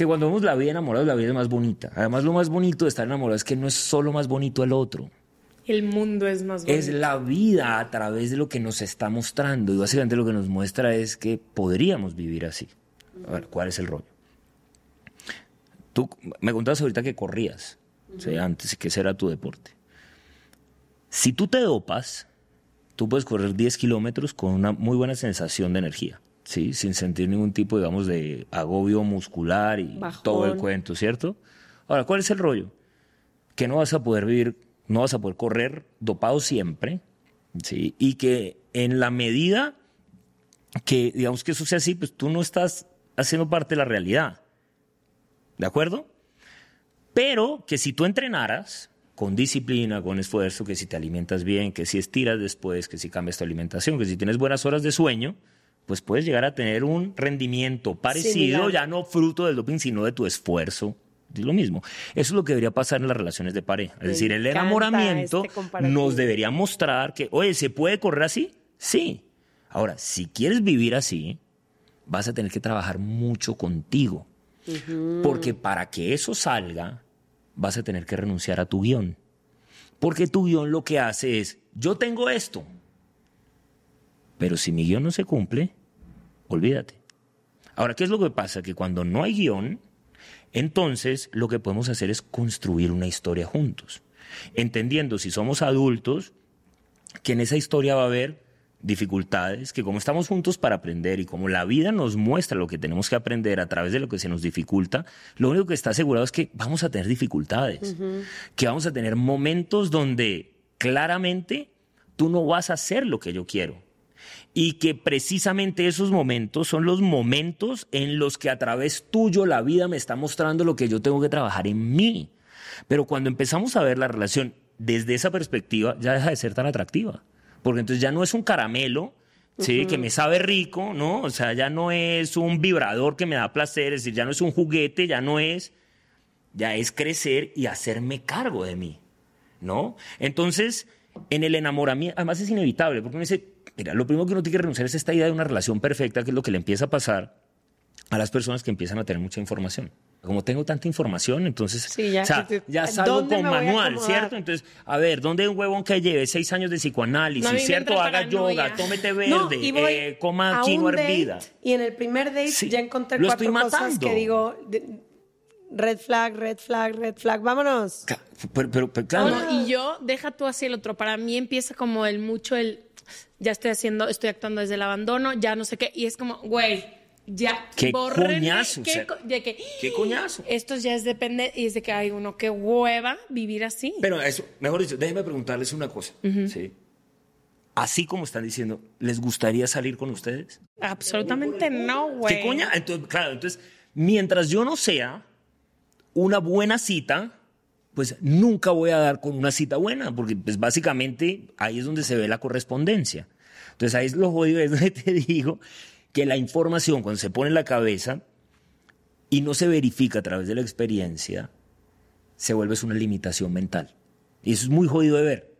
que cuando vemos la vida enamorados, la vida es más bonita. Además, lo más bonito de estar enamorado es que no es solo más bonito el otro, El mundo es más bonito. es la vida a través de lo que nos está mostrando. Y básicamente lo que nos muestra es que podríamos vivir así. A ver, ¿cuál es el rollo? Tú me contabas ahorita que corrías, ¿sí? antes que ese era tu deporte. Si tú te dopas, tú puedes correr 10 kilómetros con una muy buena sensación de energía, ¿sí? sin sentir ningún tipo, digamos, de agobio muscular y Bajón. todo el cuento, ¿cierto? Ahora, ¿cuál es el rollo? Que no vas a poder vivir, no vas a poder correr dopado siempre, ¿sí? y que en la medida que, digamos, que eso sea así, pues tú no estás haciendo parte de la realidad. ¿De acuerdo? Pero que si tú entrenaras con disciplina, con esfuerzo, que si te alimentas bien, que si estiras después, que si cambias tu alimentación, que si tienes buenas horas de sueño, pues puedes llegar a tener un rendimiento parecido, ya no fruto del doping, sino de tu esfuerzo. Es lo mismo. Eso es lo que debería pasar en las relaciones de pareja. Es Me decir, el enamoramiento este nos debería mostrar que, oye, ¿se puede correr así? Sí. Ahora, si quieres vivir así, vas a tener que trabajar mucho contigo. Porque para que eso salga, vas a tener que renunciar a tu guion. Porque tu guion lo que hace es, yo tengo esto, pero si mi guion no se cumple, olvídate. Ahora, ¿qué es lo que pasa? Que cuando no hay guion, entonces lo que podemos hacer es construir una historia juntos. Entendiendo si somos adultos, que en esa historia va a haber dificultades, que como estamos juntos para aprender y como la vida nos muestra lo que tenemos que aprender a través de lo que se nos dificulta, lo único que está asegurado es que vamos a tener dificultades, que vamos a tener momentos donde claramente tú no vas a hacer lo que yo quiero. Y que precisamente esos momentos son los momentos en los que a través tuyo la vida me está mostrando lo que yo tengo que trabajar en mí. Pero cuando empezamos a ver la relación desde esa perspectiva, ya deja de ser tan atractiva. Porque entonces ya no es un caramelo, ¿sí? Que me sabe rico, ¿no? O sea, ya no es un vibrador que me da placer, es decir, ya no es un juguete, ya no es, ya es crecer y hacerme cargo de mí, ¿no? Entonces, en el enamoramiento, además es inevitable, porque uno dice, mira, lo primero que uno tiene que renunciar es esta idea de una relación perfecta, que es lo que le empieza a pasar a las personas que empiezan a tener mucha información. Como tengo tanta información, entonces Sí, ya- o sea, ya salgo ¿dónde con manual? ¿cierto? Entonces, a ver, ¿dónde hay un huevón que lleve seis años de psicoanálisis, No, ¿cierto? Haga yoga, paranoia. tómete verde, No, y voy eh, coma quinoa hervida. Y en el primer date Sí, ya encontré lo cuatro estoy cosas matando. que digo, de- red flag, red flag, red flag, vámonos. Pero, pero- pero, claro, y yo, deja tú así el otro. Para mí empieza como el mucho el, ya estoy haciendo, estoy actuando desde el abandono, ya no sé qué. Y es como, güey, ya, Qué coñazo, qué o sea, de que, qué coñazo. Esto ya es depende, y es de que hay uno que hueva vivir así. Pero eso, mejor dicho, déjenme preguntarles una cosa. ¿sí? Así como están diciendo, ¿les gustaría salir con ustedes? Absolutamente no, güey. ¿Qué coña? Entonces, claro, entonces, mientras yo no sea una buena cita, pues nunca voy a dar con una cita buena, porque pues básicamente ahí es donde se ve la correspondencia. Entonces ahí es lo jodido, es donde te digo que la información cuando se pone en la cabeza y no se verifica a través de la experiencia, se vuelve una limitación mental. Y eso es muy jodido de ver.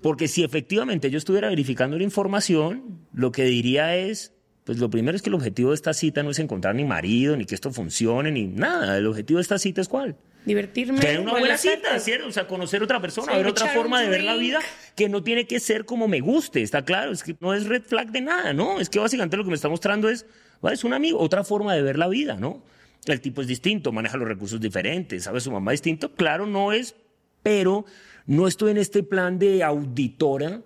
Porque si efectivamente yo estuviera verificando la información, lo que diría es, pues lo primero es que el objetivo de esta cita no es encontrar ni marido, ni que esto funcione, ni nada. El objetivo de esta cita es cuál? Divertirme. Tener una buena cita, ¿cierto? O sea, conocer otra persona, Sí, ver otra forma de ver la vida que no tiene que ser como me guste, está claro. Es que no es red flag de nada, ¿no? Es que básicamente lo que me está mostrando es, "Va, es un amigo, otra forma de ver la vida, ¿no? El tipo es distinto, maneja los recursos diferentes, sabe su mamá distinto. Claro, no es pero no estoy en este plan de auditora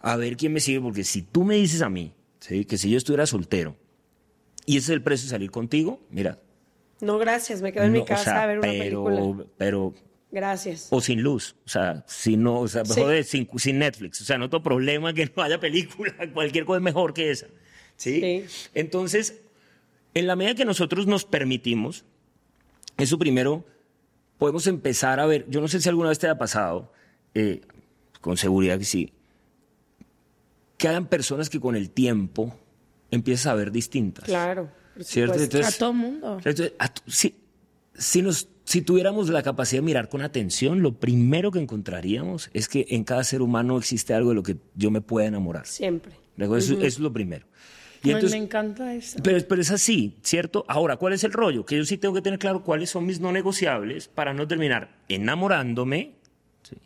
a ver quién me sigue, porque si tú me dices a mí, ¿sí? que si yo estuviera soltero y ese es el precio de salir contigo, mira. No, gracias, me quedo en no, mi casa o sea, a ver una pero, película. Pero Gracias. o sin luz, o sea, si no, o sea, Sí. joder, sin, sin Netflix, o sea, no tengo problema que no haya película, cualquier cosa es mejor que esa, ¿sí? Sí. Entonces, en la medida que nosotros nos permitimos, eso primero, podemos empezar a ver, yo no sé si alguna vez te ha pasado, eh, con seguridad que sí, que hayan personas que con el tiempo empiezas a ver distintas. Claro. ¿Cierto? supuesto. Entonces, A todo mundo. a si, si, nos, si tuviéramos la capacidad de mirar con atención, lo primero que encontraríamos es que en cada ser humano existe algo de lo que yo me pueda enamorar. Siempre. Eso, eso es lo primero. Y entonces, me encanta eso. pero, pero es así, ¿cierto? Ahora, ¿cuál es el rollo? Que yo sí tengo que tener claro cuáles son mis no negociables para no terminar enamorándome ¿sí?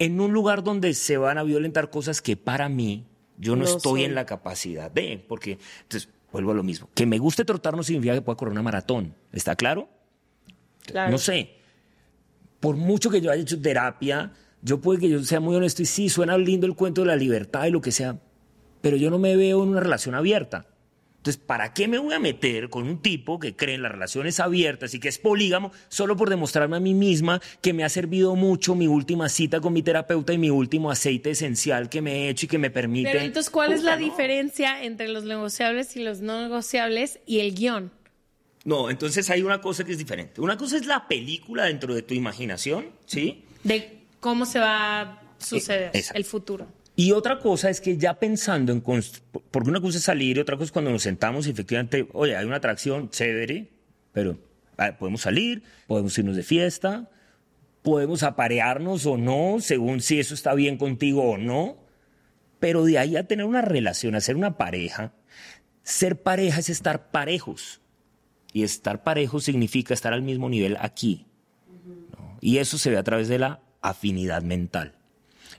en un lugar donde se van a violentar cosas que para mí yo no, No estoy son. en la capacidad de. Porque, entonces, vuelvo a lo mismo. Que me guste trotar no significa que pueda correr una maratón. ¿Está claro? Claro. No sé. Por mucho que yo haya hecho terapia, yo puede que yo sea muy honesto y sí, suena lindo el cuento de la libertad y lo que sea, pero yo no me veo en una relación abierta. Entonces, ¿para qué me voy a meter con un tipo que cree en las relaciones abiertas y que es polígamo solo por demostrarme a mí misma que me ha servido mucho mi última cita con mi terapeuta y mi último aceite esencial que me he hecho y que me permite... Pero entonces, ¿cuál es la no. diferencia entre los negociables y los no negociables y el guion? No, entonces hay una cosa que es diferente. Una cosa es la película dentro de tu imaginación, ¿sí? De cómo se va a suceder Eh, exacto. el futuro. Y otra cosa es que ya pensando en... Porque una cosa es salir y otra cosa es cuando nos sentamos y efectivamente, oye, hay una atracción chévere, pero ah, podemos salir, podemos irnos de fiesta, podemos aparearnos o no, según si eso está bien contigo o no. Pero de ahí a tener una relación, a ser una pareja, ser pareja es estar parejos. Y estar parejos significa estar al mismo nivel aquí. ¿no? Y eso se ve a través de la afinidad mental.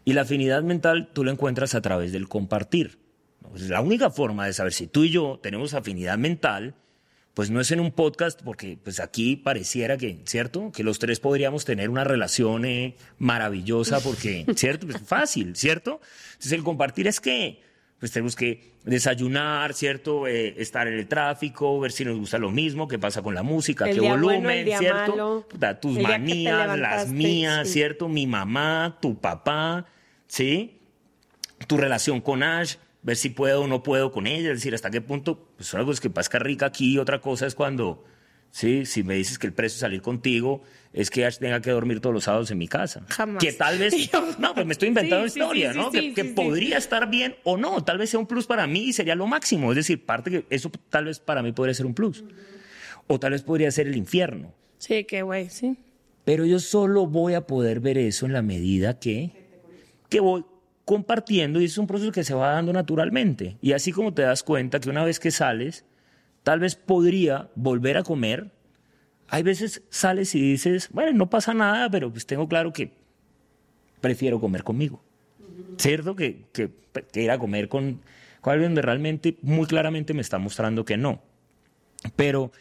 Y la afinidad mental tú la encuentras a través del compartir. ¿no? Es la única forma de saber si tú y yo tenemos afinidad mental, pues no es en un podcast, porque pues aquí pareciera que, ¿cierto? Que los tres podríamos tener una relación eh, maravillosa, porque, ¿cierto? Pues fácil, ¿cierto? Entonces el compartir es que, pues tenemos que desayunar, ¿cierto? Eh, estar en el tráfico, ver si nos gusta lo mismo, qué pasa con la música, El qué volumen, bueno, ¿cierto? malo, Puta, tus manías, las mías, sí. ¿cierto? Mi mamá, tu papá, ¿sí? Tu relación con Ash, ver si puedo o no puedo con ella, es decir, hasta qué punto, pues una cosa es que pasca rica aquí, otra cosa es cuando, sí, si me dices que el precio de salir contigo es que Ash tenga que dormir todos los sábados en mi casa. Jamás. Que tal vez, no, pues me estoy inventando Sí, historia, sí, ¿no? que podría estar bien o no, tal vez sea un plus para mí y sería lo máximo, es decir, parte que eso tal vez para mí podría ser un plus. O tal vez podría ser el infierno. Sí, qué güey, sí. Pero yo solo voy a poder ver eso en la medida que, que voy compartiendo y es un proceso que se va dando naturalmente. Y así como te das cuenta que una vez que sales, tal vez podría volver a comer. Hay veces sales y dices, bueno, no pasa nada, pero pues tengo claro que prefiero comer conmigo. ¿Cierto? Que, que, que ir a comer con, con alguien donde realmente, muy claramente me está mostrando que no. Pero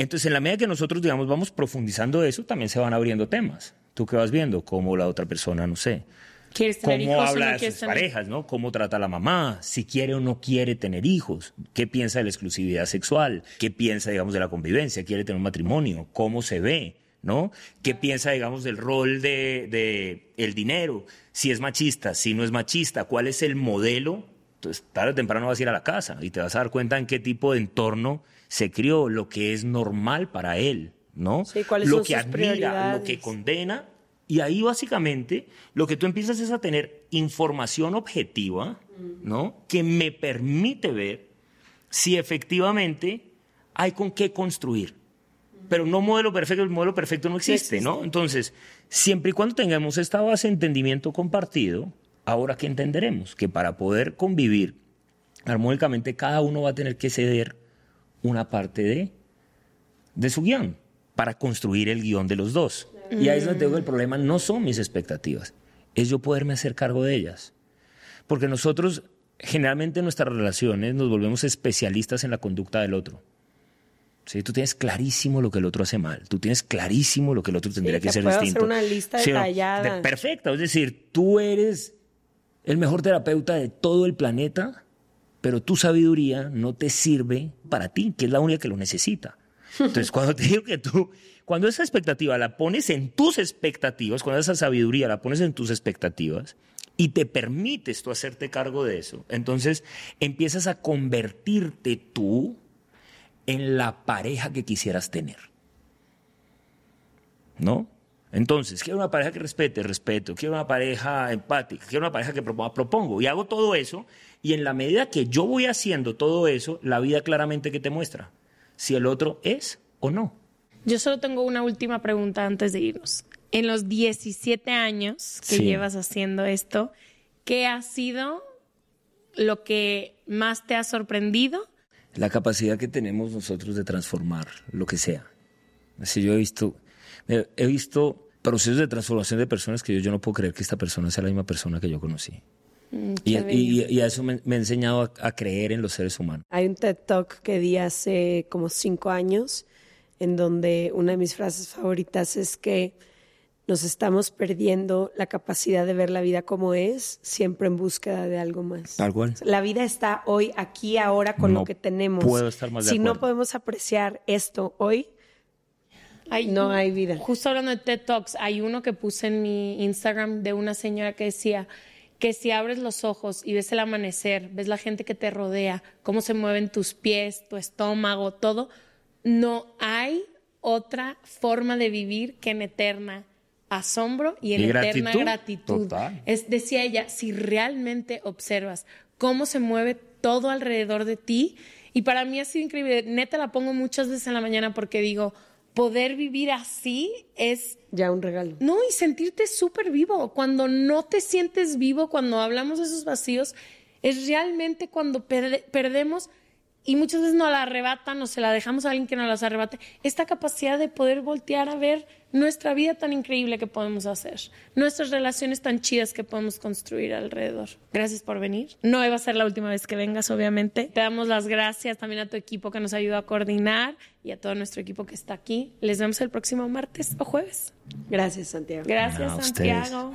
entonces, en la medida que nosotros, digamos, vamos profundizando eso, también se van abriendo temas. Tú qué vas viendo, cómo la otra persona, no sé, ¿Quieres tener cómo hijos habla no de sus tener? parejas, ¿no? Cómo trata a la mamá, si quiere o no quiere tener hijos, qué piensa de la exclusividad sexual, qué piensa, digamos, de la convivencia, quiere tener un matrimonio, cómo se ve, ¿no? ¿Qué piensa, digamos, del rol de, de el dinero? Si es machista, si no es machista, ¿cuál es el modelo? Entonces, tarde o temprano vas a ir a la casa y te vas a dar cuenta en qué tipo de entorno se crió, lo que es normal para él, ¿no? Sí, cuáles lo son que sus admira, lo que condena. Y ahí básicamente lo que tú empiezas es a tener información objetiva, ¿no? Que me permite ver si efectivamente hay con qué construir. Pero no modelo perfecto, el modelo perfecto no existe, ¿no? Entonces, siempre y cuando tengamos esta base de entendimiento compartido, ahora que entenderemos que para poder convivir armónicamente cada uno va a tener que ceder una parte de, de su guion para construir el guion de los dos. Y ahí es donde tengo el problema, no son mis expectativas, es yo poderme hacer cargo de ellas. Porque nosotros generalmente en nuestras relaciones nos volvemos especialistas en la conducta del otro. ¿sí? Tú tienes clarísimo lo que el otro hace mal. Tú tienes clarísimo lo que el otro tendría Sí, que que puedo distinto. hacer una lista Sí, ¿no? detallada. De- perfecta. Es decir, tú eres el mejor terapeuta de todo el planeta, pero tu sabiduría no te sirve para ti, que es la única que lo necesita. Entonces, cuando te digo que tú, cuando esa expectativa la pones en tus expectativas, cuando esa sabiduría la pones en tus expectativas y te permites tú hacerte cargo de eso, entonces empiezas a convertirte tú en la pareja que quisieras tener. ¿No? Entonces, quiero una pareja que respete, respeto. Quiero una pareja empática. Quiero una pareja que proponga, propongo. Y hago todo eso. Y en la medida que yo voy haciendo todo eso, la vida claramente que te muestra si el otro es o no. Yo solo tengo una última pregunta antes de irnos. En los 17 años que Sí. llevas haciendo esto, ¿qué ha sido lo que más te ha sorprendido? La capacidad que tenemos nosotros de transformar lo que sea. Así yo he visto, he visto procesos de transformación de personas que yo, yo no puedo creer que esta persona sea la misma persona que yo conocí. Mm, y a eso me, me ha enseñado a- a creer en los seres humanos. Hay un TED Talk que di hace como cinco años, en donde una de mis frases favoritas es que nos estamos perdiendo la capacidad de ver la vida como es, siempre en búsqueda de algo más. Tal cual. La vida está hoy, aquí, ahora, con No lo que tenemos. puedo estar más de si no podemos apreciar esto hoy, Ay, no hay vida. Justo hablando de TED Talks, hay uno que puse en mi Instagram de una señora que decía que si abres los ojos y ves el amanecer, ves la gente que te rodea, cómo se mueven tus pies, tu estómago, todo, no hay otra forma de vivir que en eterna asombro y en Y eterna gratitud. gratitud. Total. Es, decía ella, si realmente observas cómo se mueve todo alrededor de ti, y para mí ha sido increíble, neta la pongo muchas veces en la mañana porque digo, poder vivir así es Ya un regalo. no, y sentirte súper vivo. Cuando no te sientes vivo, cuando hablamos de esos vacíos, es realmente cuando perde- perdemos y muchas veces nos la arrebatan o se la dejamos a alguien que nos las arrebate, esta capacidad de poder voltear a ver nuestra vida tan increíble que podemos hacer, nuestras relaciones tan chidas que podemos construir alrededor. Gracias por venir. No iba a ser la última vez que vengas, obviamente. Te damos las gracias también a tu equipo que nos ayudó a coordinar y a todo nuestro equipo que está aquí. Les vemos el próximo martes o jueves. Gracias, Santiago. Gracias, No, a ustedes. Santiago.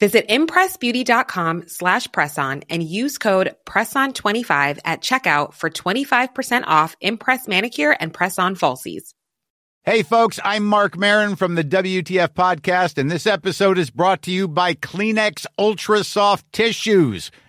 Visit impressbeauty.com slash presson and use code PRESSON25 at checkout for 25% off Impress Manicure and Press-On Falsies. Hey, folks, I'm Mark Marin from the WTF Podcast, and this episode is brought to you by Kleenex Ultra Soft Tissues,